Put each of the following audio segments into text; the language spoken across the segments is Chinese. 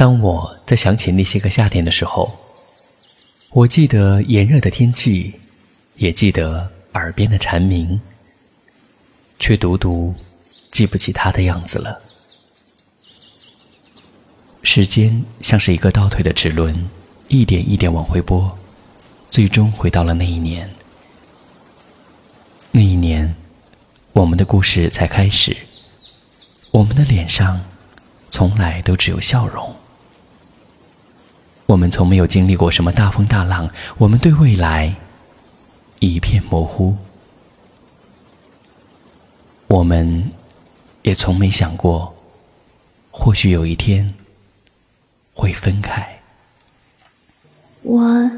当我在想起那些个夏天的时候，我记得炎热的天气，也记得耳边的蝉鸣，却独独记不起他的样子了。时间像是一个倒退的齿轮，一点一点往回拨，最终回到了那一年。那一年，我们的故事才开始，我们的脸上从来都只有笑容。我们从没有经历过什么大风大浪，我们对未来一片模糊，我们也从没想过，或许有一天会分开。我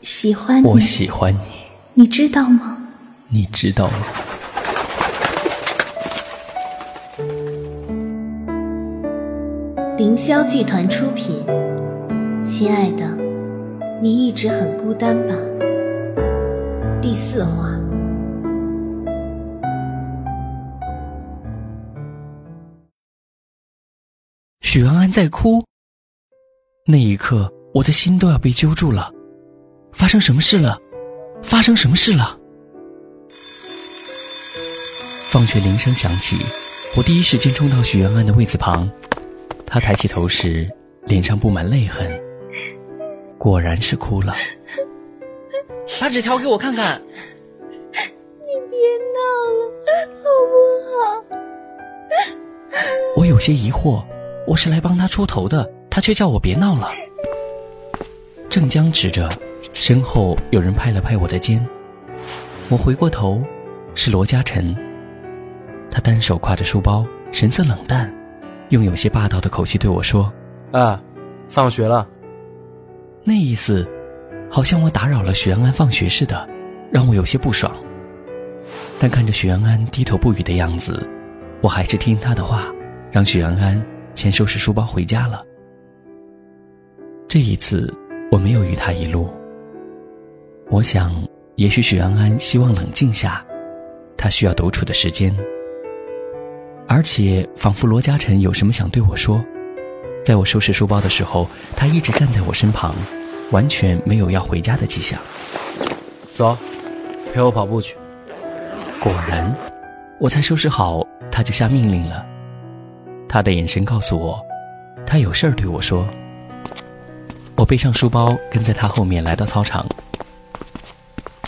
喜欢你，我喜欢你，你知道吗？你知道吗？凌霄剧团出品。亲爱的，你一直很孤单吧？第四话。许安安在哭。那一刻，我的心都要被揪住了。发生什么事了？发生什么事了？放学铃声响起，我第一时间冲到许安安的位子旁。她抬起头时，脸上布满泪痕。果然是哭了，把纸条给我看看。你别闹了，好不好？我有些疑惑，我是来帮他出头的，他却叫我别闹了。正僵持着，身后有人拍了拍我的肩，我回过头，是罗嘉诚。他单手挎着书包，神色冷淡，用有些霸道的口气对我说：“啊，放学了。”那意思，好像我打扰了许安安放学似的，让我有些不爽。但看着许安安低头不语的样子，我还是听他的话，让许安安先收拾书包回家了。这一次，我没有与他一路。我想，也许许安安希望冷静下，他需要独处的时间。而且，仿佛罗嘉诚有什么想对我说，在我收拾书包的时候，他一直站在我身旁。完全没有要回家的迹象。走，陪我跑步去。果然，我才收拾好，他就下命令了。他的眼神告诉我，他有事儿对我说。我背上书包，跟在他后面来到操场。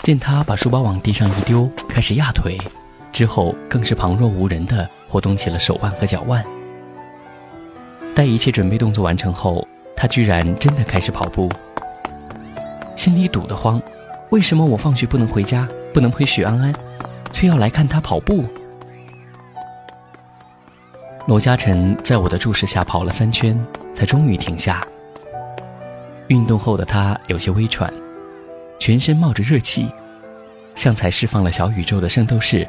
见他把书包往地上一丢，开始压腿，之后更是旁若无人的活动起了手腕和脚腕。待一切准备动作完成后，他居然真的开始跑步。心里堵得慌，为什么我放学不能回家，不能陪许安安，却要来看他跑步？罗嘉诚在我的注视下跑了三圈，才终于停下。运动后的他有些微喘，全身冒着热气，像才释放了小宇宙的圣斗士，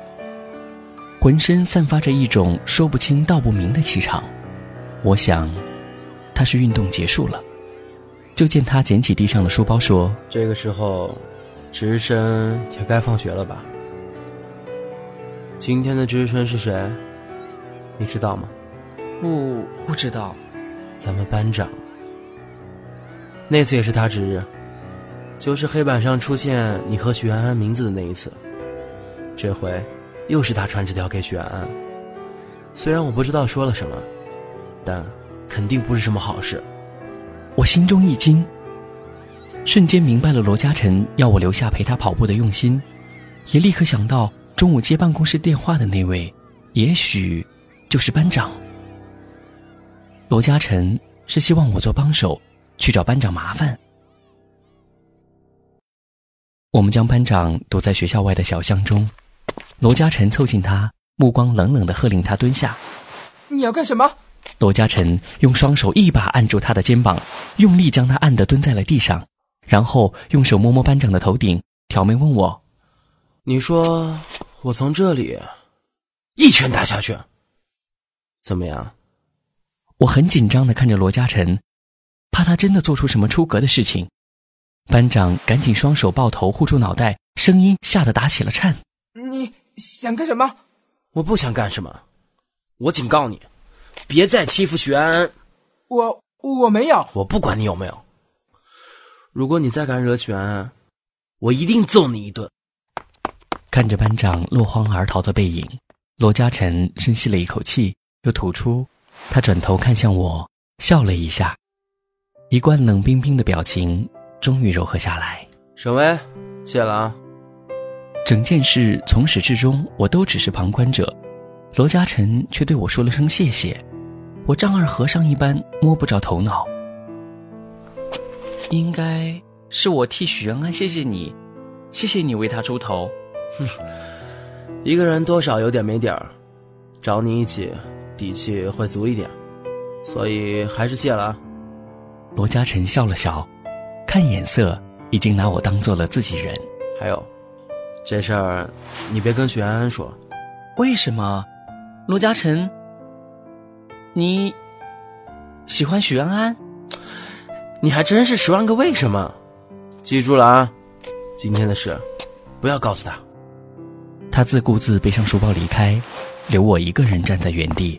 浑身散发着一种说不清道不明的气场。我想，他是运动结束了。就见他捡起地上的书包，说：“这个时候，值日生也该放学了吧？今天的值日生是谁？你知道吗？不，不知道。咱们班长。那次也是他值日，就是黑板上出现你和许安安名字的那一次。这回，又是他传纸条给许安安。虽然我不知道说了什么，但肯定不是什么好事。”我心中一惊，瞬间明白了罗嘉诚要我留下陪他跑步的用心，也立刻想到中午接办公室电话的那位，也许就是班长。罗嘉诚是希望我做帮手，去找班长麻烦。我们将班长堵在学校外的小巷中，罗嘉诚凑近他，目光冷冷的喝令他蹲下。你要干什么？罗嘉诚用双手一把按住他的肩膀，用力将他按得蹲在了地上，然后用手摸摸班长的头顶，挑眉问我：“你说我从这里一拳打下去，怎么样？”我很紧张的看着罗嘉诚，怕他真的做出什么出格的事情。班长赶紧双手抱头护住脑袋，声音吓得打起了颤：“你想干什么？我不想干什么，我警告你。”别再欺负许安安！我我没有。我不管你有没有。如果你再敢惹许安安，我一定揍你一顿。看着班长落荒而逃的背影，罗嘉诚深吸了一口气，又吐出。他转头看向我，笑了一下，一贯冷冰冰的表情终于柔和下来。沈巍，谢了啊。整件事从始至终，我都只是旁观者，罗嘉诚却对我说了声谢谢，我丈二和尚一般摸不着头脑。应该是我替许安安谢谢你，谢谢你为他出头。哼，一个人多少有点没底儿，找你一起，底气会足一点，所以还是谢了啊。罗嘉诚笑了笑，看眼色已经拿我当做了自己人。还有。这事儿，你别跟许安安说。为什么？罗嘉诚，你喜欢许安安？你还真是十万个为什么！记住了啊，今天的事，不要告诉他。他自顾自背上书包离开，留我一个人站在原地，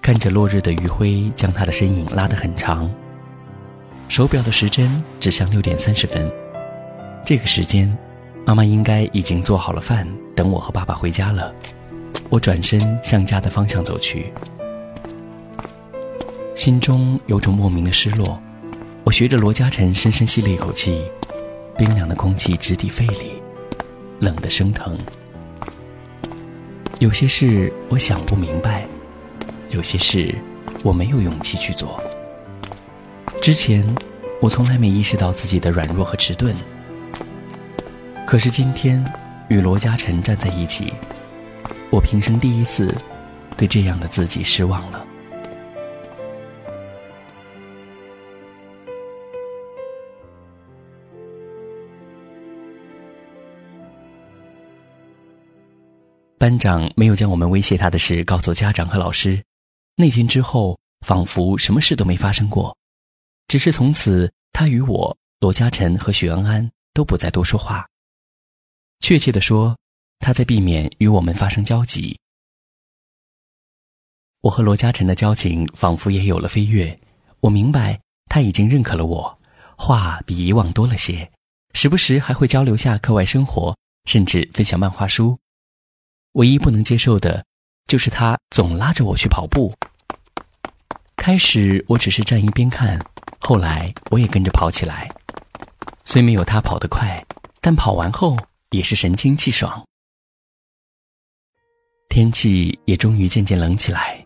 看着落日的余晖将他的身影拉得很长。手表的时针指向六点三十分，这个时间。妈妈应该已经做好了饭，等我和爸爸回家了。我转身向家的方向走去，心中有种莫名的失落。我学着罗嘉诚深深吸了一口气，冰凉的空气直抵肺里，冷得生疼。有些事我想不明白，有些事我没有勇气去做。之前我从来没意识到自己的软弱和迟钝。可是今天，与罗嘉诚站在一起，我平生第一次对这样的自己失望了。班长没有将我们威胁他的事告诉家长和老师。那天之后，仿佛什么事都没发生过，只是从此他与我、罗嘉诚和许安安都不再多说话。确切的说，他在避免与我们发生交集。我和罗嘉诚的交情仿佛也有了飞跃。我明白他已经认可了我，话比以往多了些，时不时还会交流下课外生活，甚至分享漫画书。唯一不能接受的，就是他总拉着我去跑步。开始我只是站一边看，后来我也跟着跑起来。虽没有他跑得快，但跑完后。也是神清气爽。天气也终于渐渐冷起来，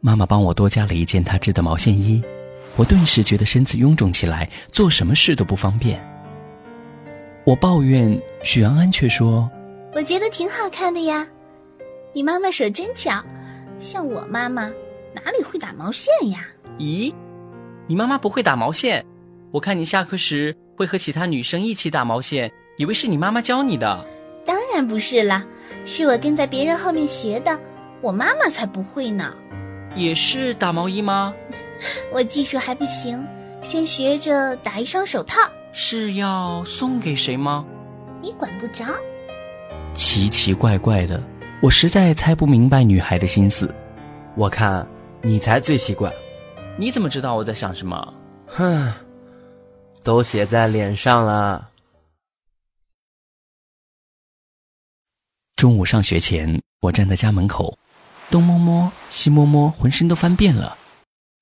妈妈帮我多加了一件她织的毛线衣，我顿时觉得身子臃肿起来，做什么事都不方便。我抱怨，许安安却说：“我觉得挺好看的呀，你妈妈手真巧，像我妈妈哪里会打毛线呀？”咦，你妈妈不会打毛线？我看你下课时会和其他女生一起打毛线。以为是你妈妈教你的，当然不是啦，是我跟在别人后面学的。我妈妈才不会呢。也是打毛衣吗？我技术还不行，先学着打一双手套。是要送给谁吗？你管不着。奇奇怪怪的，我实在猜不明白女孩的心思。我看你才最奇怪。你怎么知道我在想什么？哼，都写在脸上了。中午上学前，我站在家门口，东摸摸西摸摸，浑身都翻遍了，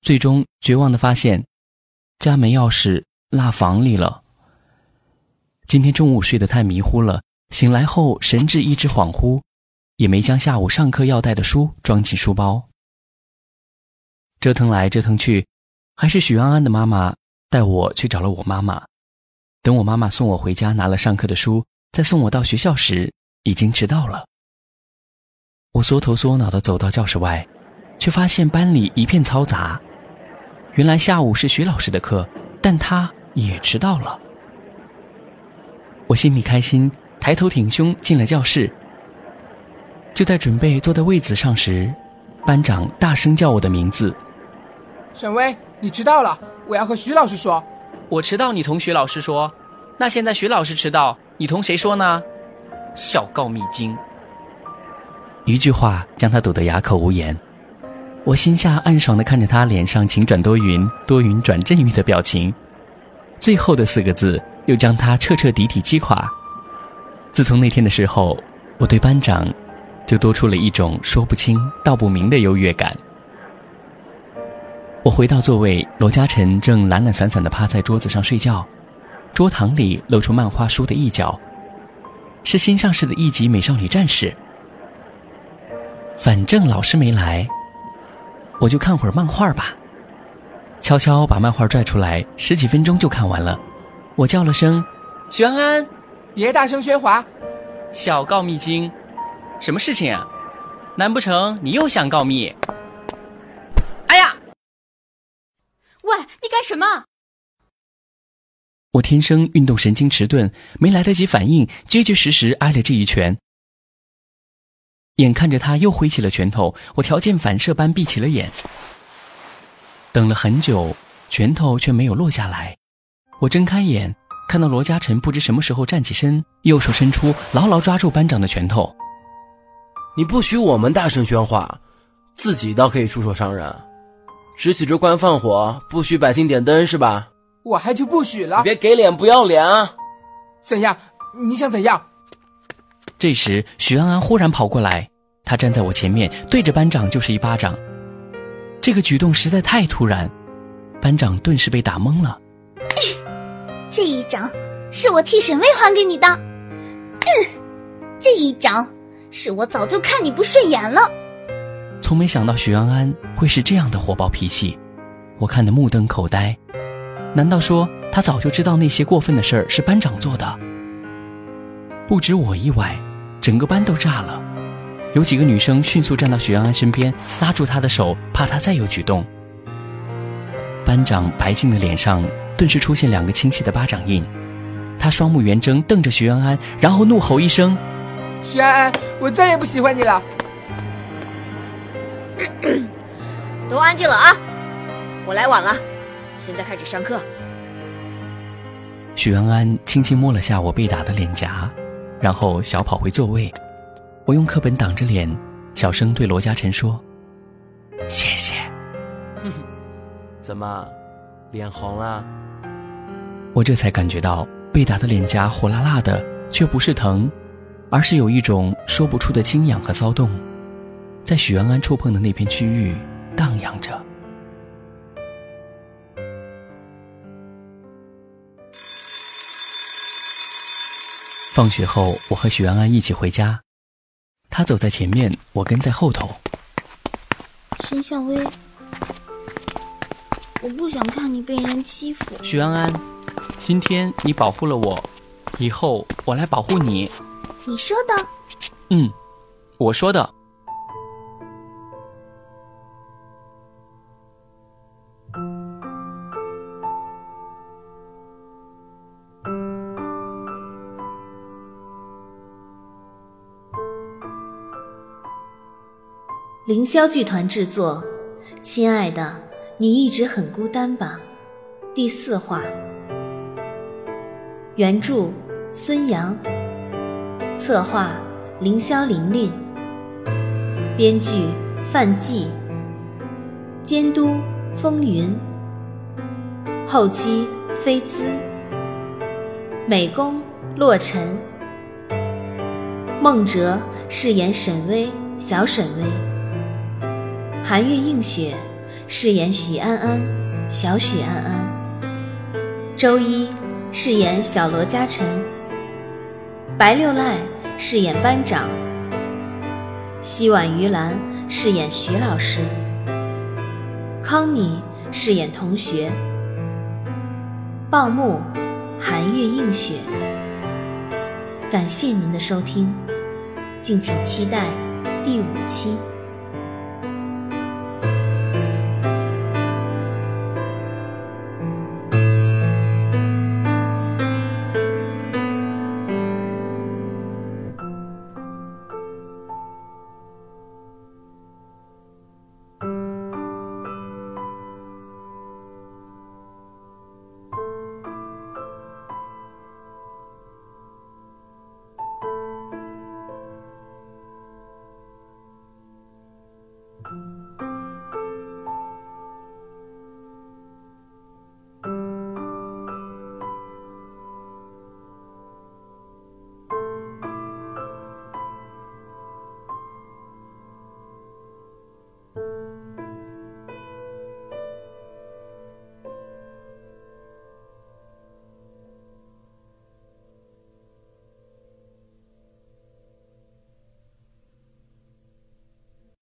最终绝望的发现，家门钥匙落房里了。今天中午睡得太迷糊了，醒来后神志一直恍惚，也没将下午上课要带的书装进书包。折腾来折腾去，还是许安安的妈妈带我去找了我妈妈。等我妈妈送我回家，拿了上课的书，再送我到学校时。已经迟到了，我缩头缩脑的走到教室外，却发现班里一片嘈杂。原来下午是徐老师的课，但他也迟到了。我心里开心，抬头挺胸进了教室。就在准备坐在位子上时，班长大声叫我的名字：“沈巍，你迟到了，我要和徐老师说。”我迟到，你同徐老师说。那现在徐老师迟到，你同谁说呢？小告密经，一句话将他堵得哑口无言。我心下暗爽的看着他脸上晴转多云、多云转阵雨的表情，最后的四个字又将他彻彻底底击垮。自从那天的时候，我对班长就多出了一种说不清道不明的优越感。我回到座位，罗嘉诚正懒懒散散地趴在桌子上睡觉，桌堂里露出漫画书的一角，是新上市的一集《美少女战士》。反正老师没来，我就看会儿漫画吧。悄悄把漫画拽出来，十几分钟就看完了。我叫了声“徐安安”，别大声喧哗。小告密精，什么事情啊？难不成你又想告密？哎呀！喂，你干什么？我天生运动神经迟钝，没来得及反应，结结实实挨了这一拳。眼看着他又挥起了拳头，我条件反射般闭起了眼。等了很久，拳头却没有落下来。我睁开眼，看到罗嘉诚不知什么时候站起身，右手伸出，牢牢抓住班长的拳头。你不许我们大声喧哗，自己倒可以出手伤人，只许这官放火，不许百姓点灯是吧？我还就不许了！别给脸不要脸啊！怎样？你想怎样？这时，许安安忽然跑过来，他站在我前面，对着班长就是一巴掌。这个举动实在太突然，班长顿时被打懵了。这一掌是我替沈巍还给你的，嗯这一掌是我早就看你不顺眼了。从没想到许安安会是这样的火爆脾气，我看得目瞪口呆。难道说他早就知道那些过分的事儿是班长做的？不止我意外。整个班都炸了，有几个女生迅速站到许安安身边，拉住她的手，怕她再有举动。班长白净的脸上顿时出现两个清晰的巴掌印，他双目圆睁，瞪着徐安安，然后怒吼一声：“徐安安，我再也不喜欢你了！”都安静了啊！我来晚了，现在开始上课。许安安轻轻摸了下我被打的脸颊。然后小跑回座位，我用课本挡着脸，小声对罗嘉诚说：“谢谢。”哼哼，怎么，脸红了？我这才感觉到被打的脸颊火辣辣的，却不是疼，而是有一种说不出的轻痒和骚动，在许安安触碰的那片区域荡漾着。放学后，我和许安安一起回家，他走在前面，我跟在后头。申向威，我不想看你被人欺负。许安安，今天你保护了我，以后我来保护你。你说的？嗯，我说的。凌霄剧团制作，《亲爱的，你一直很孤单吧》第四话。原著：孙杨，策划：凌霄玲玲，编剧：范季，监督：风云，后期：菲姿，美工：洛尘，孟哲饰演沈巍，小沈巍。寒月映雪。饰演许安安，小许安安；周一饰演小罗嘉诚；白六赖饰演班长；西婉于兰饰演徐老师；康妮饰演同学；报幕寒月映雪。感谢您的收听，敬请期待第五期。